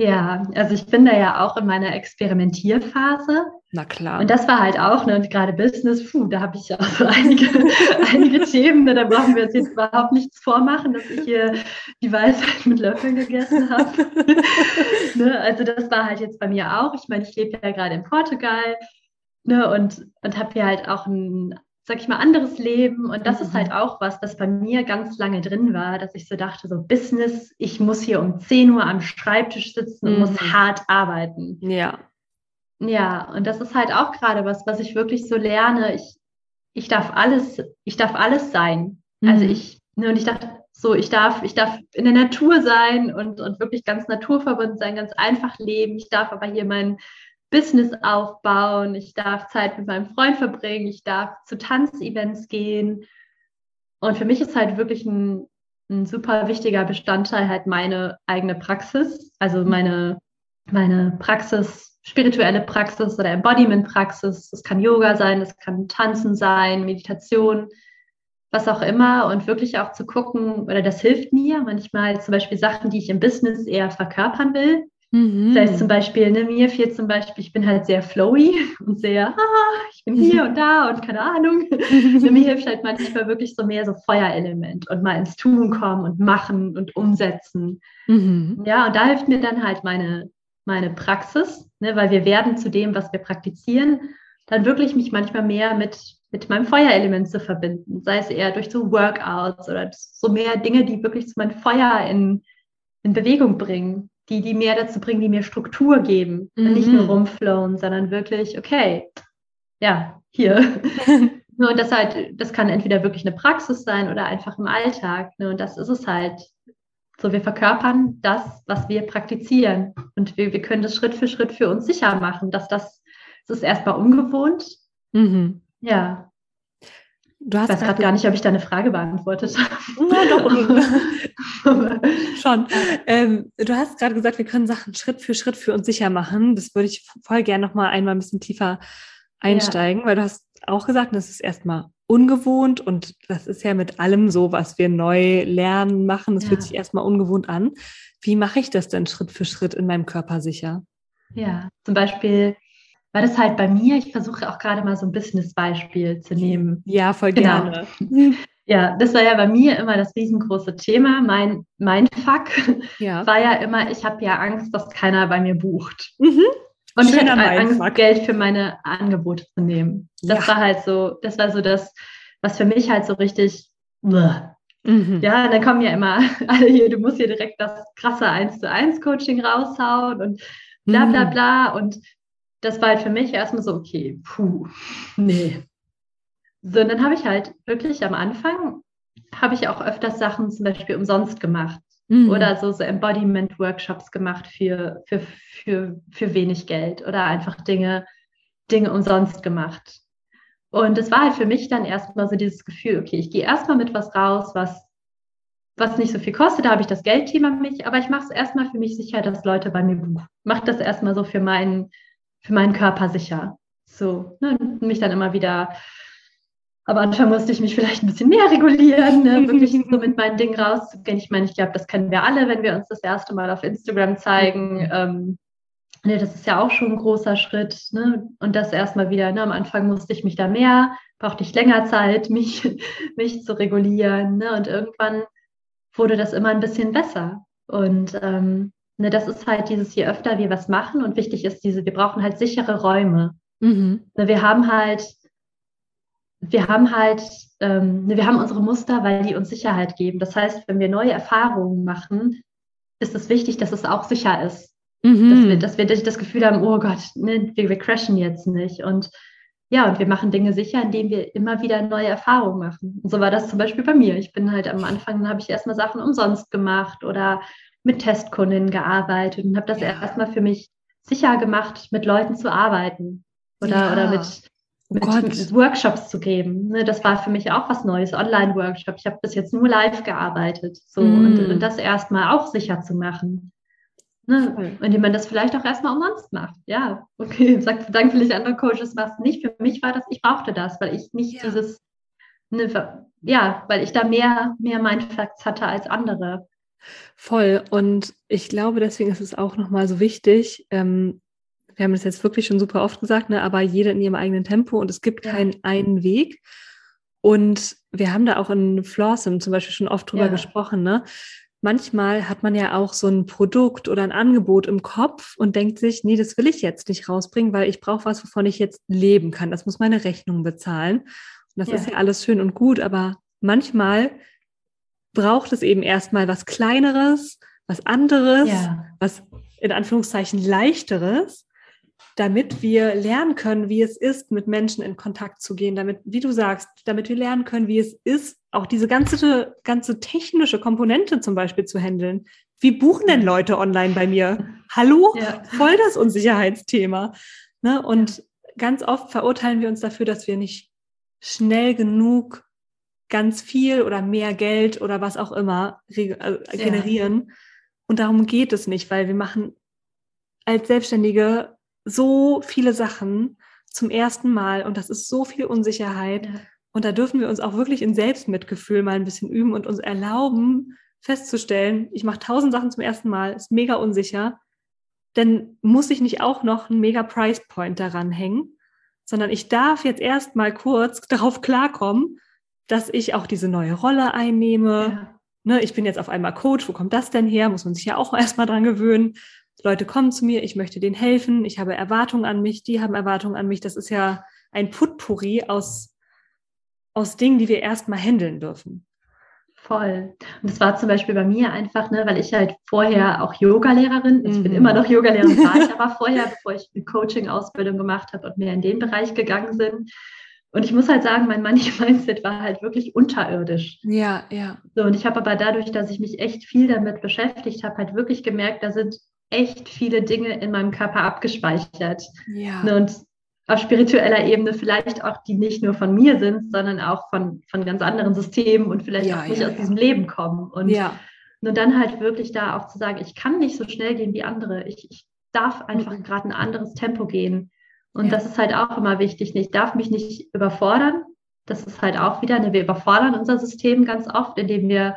Ja, also ich bin da ja auch in meiner Experimentierphase. Na klar. Und das war halt auch, ne, und gerade Business, puh, da habe ich auch so einige, einige Themen, ne, da brauchen wir uns jetzt überhaupt nichts vormachen, dass ich hier die Weisheit mit Löffeln gegessen habe. ne, also das war halt jetzt bei mir auch. Ich meine, ich lebe ja gerade in Portugal ne, und, und habe hier halt auch ein sag ich mal, anderes Leben. Und das mhm. ist halt auch was, das bei mir ganz lange drin war, dass ich so dachte, so Business, ich muss hier um 10 Uhr am Schreibtisch sitzen und mhm. muss hart arbeiten. Ja. Ja, und das ist halt auch gerade was, was ich wirklich so lerne. Ich, ich darf alles, ich darf alles sein. Also mhm. Also ich, ne, und ich dachte, so, ich darf, ich darf in der Natur sein und, und wirklich ganz naturverbunden sein, ganz einfach leben. Ich darf aber hier meinen Business aufbauen, ich darf Zeit mit meinem Freund verbringen, ich darf zu Tanzevents gehen. Und für mich ist halt wirklich ein, ein super wichtiger Bestandteil halt meine eigene Praxis, also meine, meine Praxis, spirituelle Praxis oder Embodiment-Praxis. Das kann Yoga sein, das kann Tanzen sein, Meditation, was auch immer. Und wirklich auch zu gucken, oder das hilft mir manchmal zum Beispiel Sachen, die ich im Business eher verkörpern will, Mhm. Das heißt zum Beispiel, ne, mir fehlt zum Beispiel, ich bin halt sehr flowy und sehr, ah, ich bin hier und da und keine Ahnung. Für mir hilft halt manchmal wirklich so mehr so Feuerelement und mal ins Tun kommen und machen und umsetzen. Mhm. Ja, und da hilft mir dann halt meine, meine Praxis, ne, weil wir werden zu dem, was wir praktizieren, dann wirklich mich manchmal mehr mit, mit meinem Feuerelement zu verbinden. Sei es eher durch so Workouts oder so mehr Dinge, die wirklich zu meinem Feuer in, in Bewegung bringen, die, die mehr dazu bringen, die mir Struktur geben. Mhm. Nicht nur rumflowen, sondern wirklich, okay, ja, hier. Nur das halt, das kann entweder wirklich eine Praxis sein oder einfach im Alltag. Ne? Und das ist es halt. So, wir verkörpern das, was wir praktizieren. Und wir, wir können das Schritt für Schritt für uns sicher machen, dass das, das ist erstmal ungewohnt. Mhm. Ja. Du hast ich weiß gerade gar nicht, ob ich deine Frage beantwortet habe. Na doch. Schon. Ähm, du hast gerade gesagt, wir können Sachen Schritt für Schritt für uns sicher machen. Das würde ich voll gerne noch mal einmal ein bisschen tiefer einsteigen, ja. weil du hast auch gesagt, das ist erstmal ungewohnt und das ist ja mit allem so, was wir neu lernen, machen. Das ja. fühlt sich erstmal ungewohnt an. Wie mache ich das denn Schritt für Schritt in meinem Körper sicher? Ja, zum Beispiel war das halt bei mir, ich versuche auch gerade mal so ein Business-Beispiel zu nehmen. Ja, voll genau. gerne. Ja, das war ja bei mir immer das riesengroße Thema. Mein, mein Fuck ja. war ja immer, ich habe ja Angst, dass keiner bei mir bucht. Mhm. Und Schöner ich hatte Angst, Fuck. Geld für meine Angebote zu nehmen. Das ja. war halt so, das war so das, was für mich halt so richtig, mhm. ja, dann kommen ja immer alle hier, du musst hier direkt das krasse 1 zu 1 Coaching raushauen und bla bla mhm. bla. Und das war halt für mich erstmal so, okay, puh, nee. So, und dann habe ich halt wirklich am Anfang, habe ich auch öfters Sachen zum Beispiel umsonst gemacht. Mhm. Oder so, so Embodiment-Workshops gemacht für, für, für, für wenig Geld oder einfach Dinge, Dinge umsonst gemacht. Und es war halt für mich dann erstmal so dieses Gefühl, okay, ich gehe erstmal mit was raus, was, was nicht so viel kostet, da habe ich das Geldthema mich, aber ich mache es erstmal für mich sicher, dass Leute bei mir buchen. Mache das erstmal so für meinen, für meinen Körper sicher. So, ne, mich dann immer wieder am Anfang musste ich mich vielleicht ein bisschen mehr regulieren, ne? wirklich so mit meinen Dingen rauszugehen. Ich meine, ich glaube, das kennen wir alle, wenn wir uns das erste Mal auf Instagram zeigen. Ähm, ne, das ist ja auch schon ein großer Schritt. Ne? Und das erstmal wieder, ne? am Anfang musste ich mich da mehr, brauchte ich länger Zeit, mich, mich zu regulieren. Ne? Und irgendwann wurde das immer ein bisschen besser. Und ähm, ne, das ist halt dieses, je öfter wir was machen und wichtig ist diese, wir brauchen halt sichere Räume. Mhm. Ne, wir haben halt wir haben halt, ähm, wir haben unsere Muster, weil die uns Sicherheit geben. Das heißt, wenn wir neue Erfahrungen machen, ist es wichtig, dass es auch sicher ist. Mhm. Dass, wir, dass wir das Gefühl haben, oh Gott, ne, wir, wir crashen jetzt nicht. Und ja, und wir machen Dinge sicher, indem wir immer wieder neue Erfahrungen machen. Und so war das zum Beispiel bei mir. Ich bin halt am Anfang, habe ich erstmal Sachen umsonst gemacht oder mit Testkundinnen gearbeitet und habe das ja. erstmal für mich sicher gemacht, mit Leuten zu arbeiten oder, ja. oder mit, Oh mit Workshops zu geben. Ne, das war für mich auch was Neues, Online-Workshop. Ich habe bis jetzt nur live gearbeitet. So, mm. und, und, das erstmal auch sicher zu machen. Ne? Indem man das vielleicht auch erstmal umsonst macht. Ja, okay, sagt dann vielleicht andere Coaches was nicht. Für mich war das, ich brauchte das, weil ich nicht ja. dieses, ne, ja, weil ich da mehr, mehr Mindfacts hatte als andere. Voll. Und ich glaube, deswegen ist es auch nochmal so wichtig, ähm, wir haben das jetzt wirklich schon super oft gesagt, ne, aber jeder in ihrem eigenen Tempo und es gibt keinen einen Weg. Und wir haben da auch in Flawsome zum Beispiel schon oft drüber ja. gesprochen, ne? Manchmal hat man ja auch so ein Produkt oder ein Angebot im Kopf und denkt sich, nee, das will ich jetzt nicht rausbringen, weil ich brauche was, wovon ich jetzt leben kann. Das muss meine Rechnung bezahlen. Und das ja. ist ja alles schön und gut, aber manchmal braucht es eben erstmal was Kleineres, was anderes, ja. was in Anführungszeichen leichteres, damit wir lernen können, wie es ist, mit Menschen in Kontakt zu gehen, damit, wie du sagst, damit wir lernen können, wie es ist, auch diese ganze, ganze technische Komponente zum Beispiel zu handeln. Wie buchen denn Leute online bei mir? Hallo? Ja. Voll das Unsicherheitsthema. Ne? Und ganz oft verurteilen wir uns dafür, dass wir nicht schnell genug ganz viel oder mehr Geld oder was auch immer äh, generieren. Ja. Und darum geht es nicht, weil wir machen als Selbstständige so viele Sachen zum ersten Mal und das ist so viel Unsicherheit. Ja. Und da dürfen wir uns auch wirklich in Selbstmitgefühl mal ein bisschen üben und uns erlauben, festzustellen, ich mache tausend Sachen zum ersten Mal, ist mega unsicher, dann muss ich nicht auch noch einen mega Price Point daran hängen, sondern ich darf jetzt erst mal kurz darauf klarkommen, dass ich auch diese neue Rolle einnehme. Ja. Ne, ich bin jetzt auf einmal Coach, wo kommt das denn her? Muss man sich ja auch erstmal dran gewöhnen Leute kommen zu mir, ich möchte denen helfen, ich habe Erwartungen an mich, die haben Erwartungen an mich. Das ist ja ein Putpuri aus, aus Dingen, die wir erstmal handeln dürfen. Voll. Und das war zum Beispiel bei mir einfach, ne, weil ich halt vorher auch Yoga-Lehrerin, ich mhm. bin immer noch Yoga-Lehrerin, war ich aber vorher, bevor ich eine Coaching-Ausbildung gemacht habe und mehr in den Bereich gegangen sind. Und ich muss halt sagen, mein Money-Mindset war halt wirklich unterirdisch. Ja, ja. So, und ich habe aber dadurch, dass ich mich echt viel damit beschäftigt habe, halt wirklich gemerkt, da sind echt viele Dinge in meinem Körper abgespeichert. Ja. Ne, und auf spiritueller Ebene vielleicht auch, die nicht nur von mir sind, sondern auch von, von ganz anderen Systemen und vielleicht ja, auch nicht ja, aus ja. diesem Leben kommen. Und ja. nur dann halt wirklich da auch zu sagen, ich kann nicht so schnell gehen wie andere. Ich, ich darf einfach mhm. gerade ein anderes Tempo gehen. Und das ist halt auch immer wichtig. Ich darf mich nicht überfordern. Das ist halt auch wieder, ne, wir überfordern unser System ganz oft, indem wir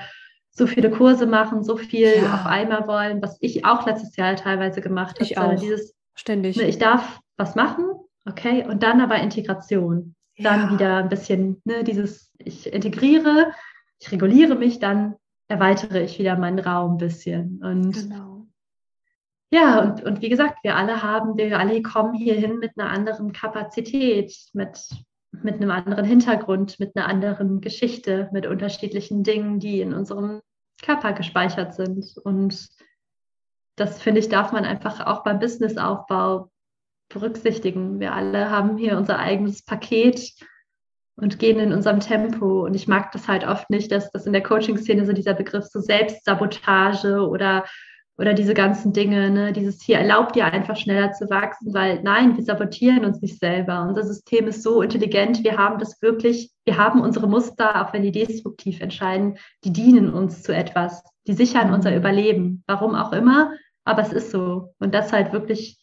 so viele Kurse machen, so viel auf einmal wollen, was ich auch letztes Jahr teilweise gemacht habe. Ich auch. Dieses, Ständig. Ne, ich darf was machen, Okay, und dann aber Integration. Dann ja. wieder ein bisschen ne, dieses, ich integriere, ich reguliere mich, dann erweitere ich wieder meinen Raum ein bisschen. Und genau. Ja, und, und wie gesagt, wir alle haben, wir alle kommen hierhin mit einer anderen Kapazität, mit, mit einem anderen Hintergrund, mit einer anderen Geschichte, mit unterschiedlichen Dingen, die in unserem Körper gespeichert sind. Und das finde ich, darf man einfach auch beim Businessaufbau berücksichtigen. Wir alle haben hier unser eigenes Paket und gehen in unserem Tempo. Und ich mag das halt oft nicht, dass das in der Coaching-Szene so dieser Begriff so Selbstsabotage oder, oder diese ganzen Dinge, ne, dieses hier erlaubt dir einfach schneller zu wachsen, weil nein, wir sabotieren uns nicht selber. Unser System ist so intelligent, wir haben das wirklich, wir haben unsere Muster, auch wenn die destruktiv entscheiden, die dienen uns zu etwas, die sichern unser mhm. Überleben. Warum auch immer, aber es ist so. Und das halt wirklich,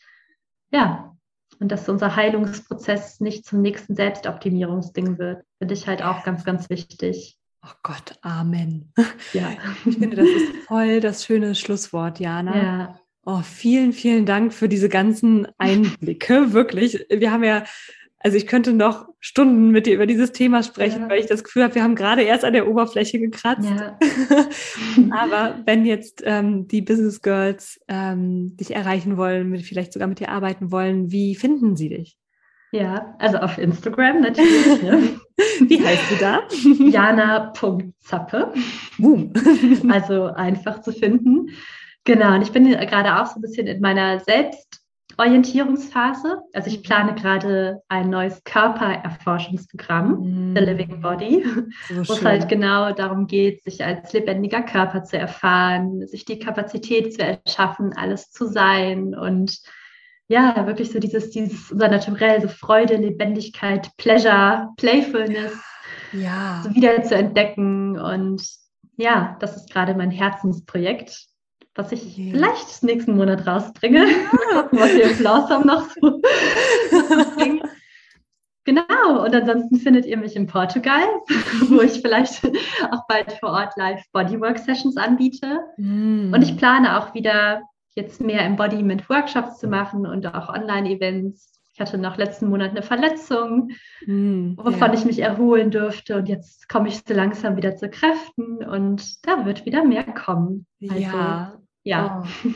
ja, und dass unser Heilungsprozess nicht zum nächsten Selbstoptimierungsding wird, finde ich halt auch ganz, ganz wichtig. Oh Gott, Amen. Ja. Ich finde, das ist voll das schöne Schlusswort, Jana. Ja. Oh, vielen, vielen Dank für diese ganzen Einblicke. Wirklich. Wir haben ja also ich könnte noch Stunden mit dir über dieses Thema sprechen, ja. weil ich das Gefühl habe, wir haben gerade erst an der Oberfläche gekratzt. Ja. Aber wenn jetzt ähm, die Business Girls ähm, dich erreichen wollen, mit, vielleicht sogar mit dir arbeiten wollen, wie finden sie dich? Ja, also auf Instagram natürlich. Ne? Wie heißt du da? Jana.zappe. Boom. also einfach zu finden. Genau, und ich bin gerade auch so ein bisschen in meiner Selbst- Orientierungsphase. Also ich mhm. plane gerade ein neues Körpererforschungsprogramm, mm. The Living Body, so wo es halt genau darum geht, sich als lebendiger Körper zu erfahren, sich die Kapazität zu erschaffen, alles zu sein und ja, wirklich so dieses, dieses unser Naturell, so Freude, Lebendigkeit, Pleasure, Playfulness ja. so wieder zu entdecken. Und ja, das ist gerade mein Herzensprojekt was ich yeah. vielleicht nächsten Monat rausbringe. Ja. was wir im Blossom noch so Genau, und ansonsten findet ihr mich in Portugal, wo ich vielleicht auch bald vor Ort live Bodywork Sessions anbiete. Mm. Und ich plane auch wieder jetzt mehr Embodiment-Workshops zu machen und auch Online-Events. Ich hatte noch letzten Monat eine Verletzung, mm, wovon ja. ich mich erholen durfte. Und jetzt komme ich so langsam wieder zu Kräften und da wird wieder mehr kommen. Also, ja, ja. Oh.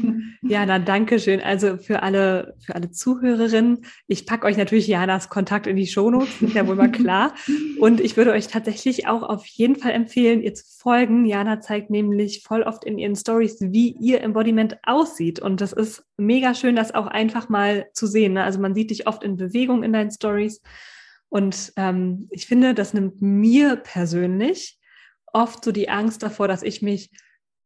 Ja, dann danke schön. Also für alle, für alle Zuhörerinnen. Ich packe euch natürlich Janas Kontakt in die Shownotes, ist ja wohl mal klar. Und ich würde euch tatsächlich auch auf jeden Fall empfehlen, ihr zu folgen. Jana zeigt nämlich voll oft in ihren Stories, wie ihr Embodiment aussieht. Und das ist mega schön, das auch einfach mal zu sehen. Ne? Also man sieht dich oft in Bewegung in deinen Stories. Und ähm, ich finde, das nimmt mir persönlich oft so die Angst davor, dass ich mich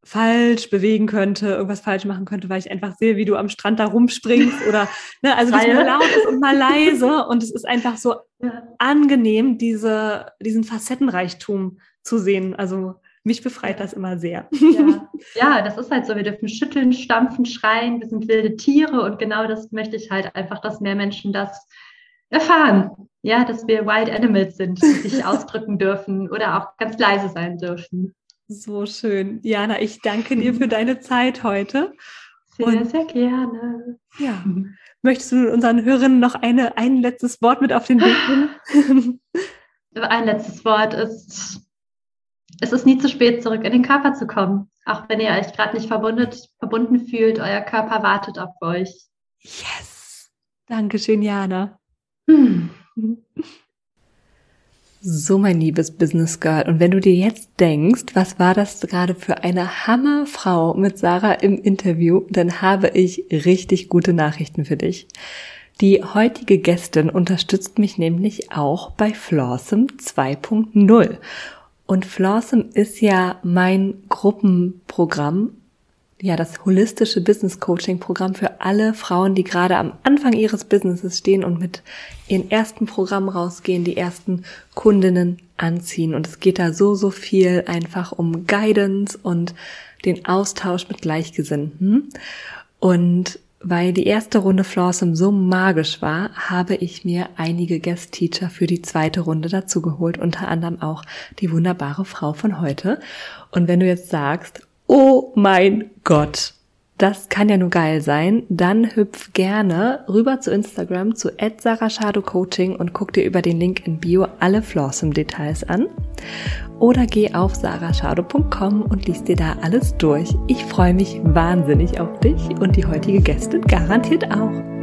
falsch bewegen könnte, irgendwas falsch machen könnte, weil ich einfach sehe, wie du am Strand da rumspringst oder, ne, also wie es mal laut ist und mal leise und es ist einfach so angenehm, diese, diesen Facettenreichtum zu sehen. Also mich befreit das immer sehr. Ja. ja, das ist halt so. Wir dürfen schütteln, stampfen, schreien. Wir sind wilde Tiere und genau das möchte ich halt einfach, dass mehr Menschen das erfahren. Ja, dass wir Wild Animals sind, die sich ausdrücken dürfen oder auch ganz leise sein dürfen. So schön. Jana, ich danke dir für deine Zeit heute. Sehr, Und, sehr gerne. Ja. Möchtest du unseren Hörern noch eine, ein letztes Wort mit auf den Weg geben? ein letztes Wort ist, es ist nie zu spät, zurück in den Körper zu kommen. Auch wenn ihr euch gerade nicht verbunden, verbunden fühlt, euer Körper wartet auf euch. Yes. Dankeschön, Jana. Hm. So, mein liebes Business Girl. Und wenn du dir jetzt denkst, was war das gerade für eine Hammerfrau mit Sarah im Interview, dann habe ich richtig gute Nachrichten für dich. Die heutige Gästin unterstützt mich nämlich auch bei Flawsome 2.0. Und Flawsome ist ja mein Gruppenprogramm, ja, das holistische Business Coaching Programm für alle Frauen, die gerade am Anfang ihres Businesses stehen und mit ihren ersten Programmen rausgehen, die ersten Kundinnen anziehen. Und es geht da so, so viel einfach um Guidance und den Austausch mit Gleichgesinnten. Und weil die erste Runde Flawsome so magisch war, habe ich mir einige Guest-Teacher für die zweite Runde dazugeholt, unter anderem auch die wunderbare Frau von heute. Und wenn du jetzt sagst, oh mein Gott, das kann ja nur geil sein, dann hüpf gerne rüber zu Instagram zu Coaching und guck dir über den Link in Bio alle Flawsome-Details an. Oder geh auf sarashado.com und liest dir da alles durch. Ich freue mich wahnsinnig auf dich und die heutige Gästin garantiert auch.